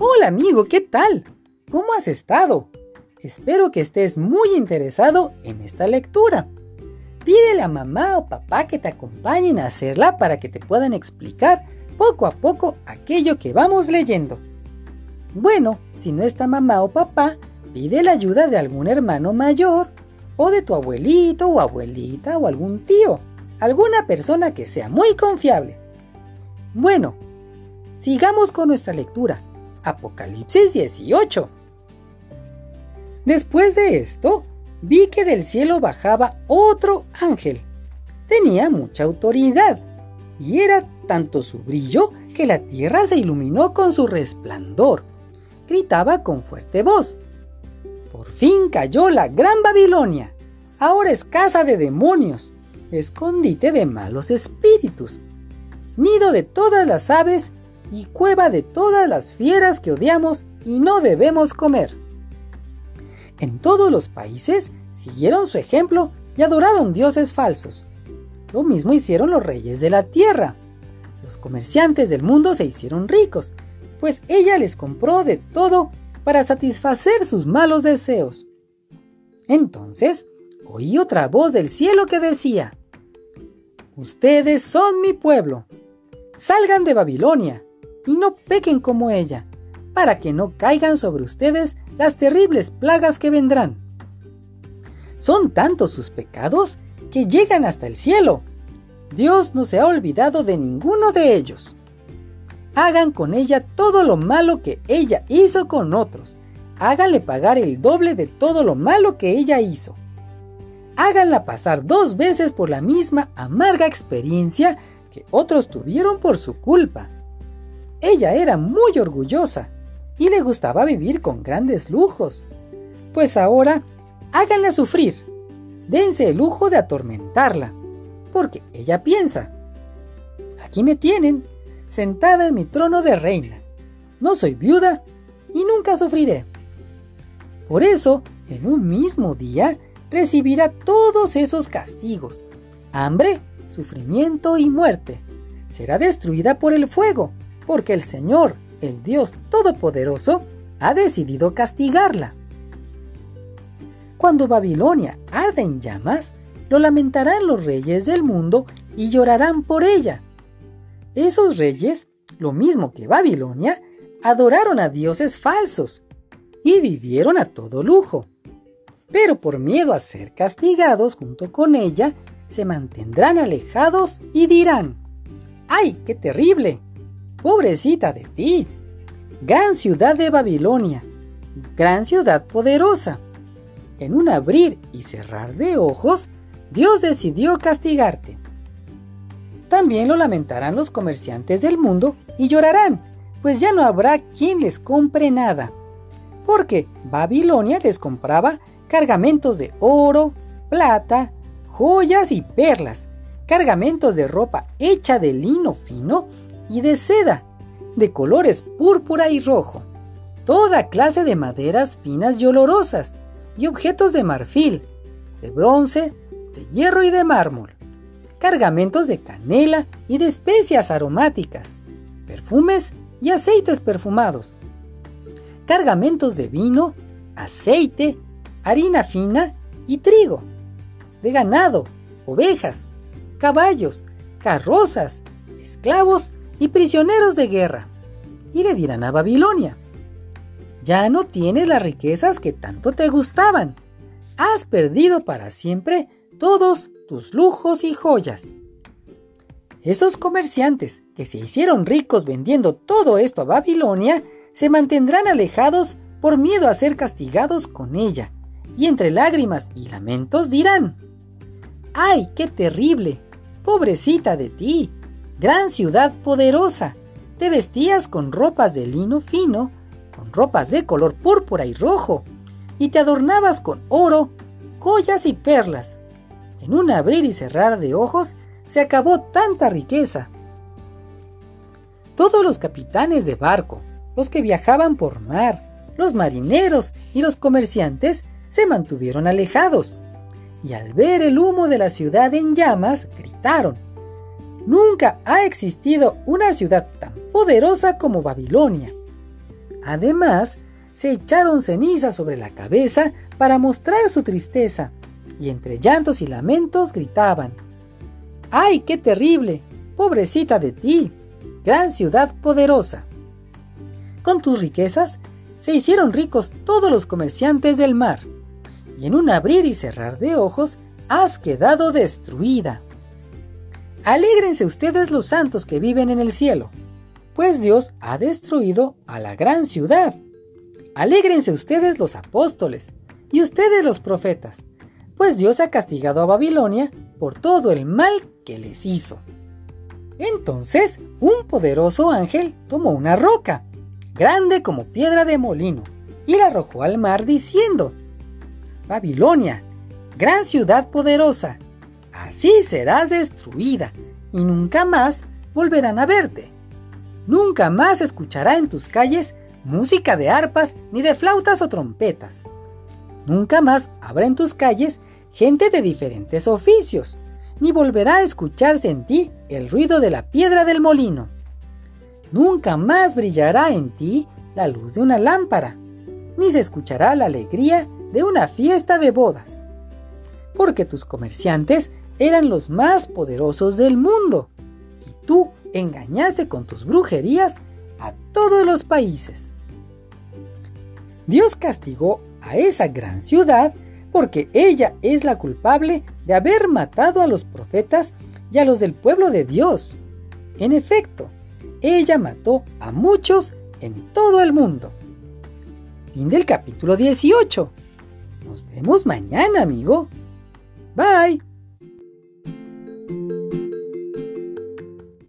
Hola amigo, ¿qué tal? ¿Cómo has estado? Espero que estés muy interesado en esta lectura. Pídele a mamá o papá que te acompañen a hacerla para que te puedan explicar poco a poco aquello que vamos leyendo. Bueno, si no está mamá o papá, pide la ayuda de algún hermano mayor o de tu abuelito o abuelita o algún tío, alguna persona que sea muy confiable. Bueno, sigamos con nuestra lectura. Apocalipsis 18. Después de esto, vi que del cielo bajaba otro ángel. Tenía mucha autoridad y era tanto su brillo que la tierra se iluminó con su resplandor. Gritaba con fuerte voz. Por fin cayó la gran Babilonia. Ahora es casa de demonios, escondite de malos espíritus, nido de todas las aves y cueva de todas las fieras que odiamos y no debemos comer. En todos los países siguieron su ejemplo y adoraron dioses falsos. Lo mismo hicieron los reyes de la tierra. Los comerciantes del mundo se hicieron ricos, pues ella les compró de todo para satisfacer sus malos deseos. Entonces oí otra voz del cielo que decía, Ustedes son mi pueblo, salgan de Babilonia y no pequen como ella, para que no caigan sobre ustedes las terribles plagas que vendrán. Son tantos sus pecados que llegan hasta el cielo. Dios no se ha olvidado de ninguno de ellos. Hagan con ella todo lo malo que ella hizo con otros. Háganle pagar el doble de todo lo malo que ella hizo. Háganla pasar dos veces por la misma amarga experiencia que otros tuvieron por su culpa. Ella era muy orgullosa y le gustaba vivir con grandes lujos. Pues ahora háganla sufrir. Dense el lujo de atormentarla, porque ella piensa, aquí me tienen, sentada en mi trono de reina. No soy viuda y nunca sufriré. Por eso, en un mismo día, recibirá todos esos castigos. Hambre, sufrimiento y muerte. Será destruida por el fuego, porque el Señor, el Dios Todopoderoso, ha decidido castigarla. Cuando Babilonia arde en llamas, lo lamentarán los reyes del mundo y llorarán por ella. Esos reyes, lo mismo que Babilonia, adoraron a dioses falsos y vivieron a todo lujo. Pero por miedo a ser castigados junto con ella, se mantendrán alejados y dirán, ¡ay, qué terrible! Pobrecita de ti. Gran ciudad de Babilonia, gran ciudad poderosa. En un abrir y cerrar de ojos, Dios decidió castigarte. También lo lamentarán los comerciantes del mundo y llorarán, pues ya no habrá quien les compre nada. Porque Babilonia les compraba cargamentos de oro, plata, joyas y perlas, cargamentos de ropa hecha de lino fino y de seda, de colores púrpura y rojo, toda clase de maderas finas y olorosas, y objetos de marfil, de bronce, de hierro y de mármol, cargamentos de canela y de especias aromáticas, perfumes y aceites perfumados, cargamentos de vino, aceite, harina fina y trigo, de ganado, ovejas, caballos, carrozas, esclavos y prisioneros de guerra. Y le dirán a Babilonia, ya no tienes las riquezas que tanto te gustaban. Has perdido para siempre todos tus lujos y joyas. Esos comerciantes que se hicieron ricos vendiendo todo esto a Babilonia se mantendrán alejados por miedo a ser castigados con ella, y entre lágrimas y lamentos dirán, ¡ay, qué terrible! Pobrecita de ti, gran ciudad poderosa, te vestías con ropas de lino fino, con ropas de color púrpura y rojo, y te adornabas con oro, joyas y perlas. En un abrir y cerrar de ojos se acabó tanta riqueza. Todos los capitanes de barco, los que viajaban por mar, los marineros y los comerciantes se mantuvieron alejados, y al ver el humo de la ciudad en llamas, gritaron, Nunca ha existido una ciudad tan poderosa como Babilonia. Además, se echaron ceniza sobre la cabeza para mostrar su tristeza, y entre llantos y lamentos gritaban, ¡Ay, qué terrible! Pobrecita de ti, gran ciudad poderosa. Con tus riquezas se hicieron ricos todos los comerciantes del mar, y en un abrir y cerrar de ojos has quedado destruida. Alégrense ustedes los santos que viven en el cielo, pues Dios ha destruido a la gran ciudad. Alégrense ustedes los apóstoles y ustedes los profetas, pues Dios ha castigado a Babilonia por todo el mal que les hizo. Entonces un poderoso ángel tomó una roca, grande como piedra de molino, y la arrojó al mar diciendo, Babilonia, gran ciudad poderosa, así serás destruida y nunca más volverán a verte. Nunca más escuchará en tus calles música de arpas ni de flautas o trompetas. Nunca más habrá en tus calles gente de diferentes oficios, ni volverá a escucharse en ti el ruido de la piedra del molino. Nunca más brillará en ti la luz de una lámpara, ni se escuchará la alegría de una fiesta de bodas. Porque tus comerciantes eran los más poderosos del mundo, y tú engañaste con tus brujerías a todos los países. Dios castigó a esa gran ciudad porque ella es la culpable de haber matado a los profetas y a los del pueblo de Dios. En efecto, ella mató a muchos en todo el mundo. Fin del capítulo 18. Nos vemos mañana, amigo. Bye.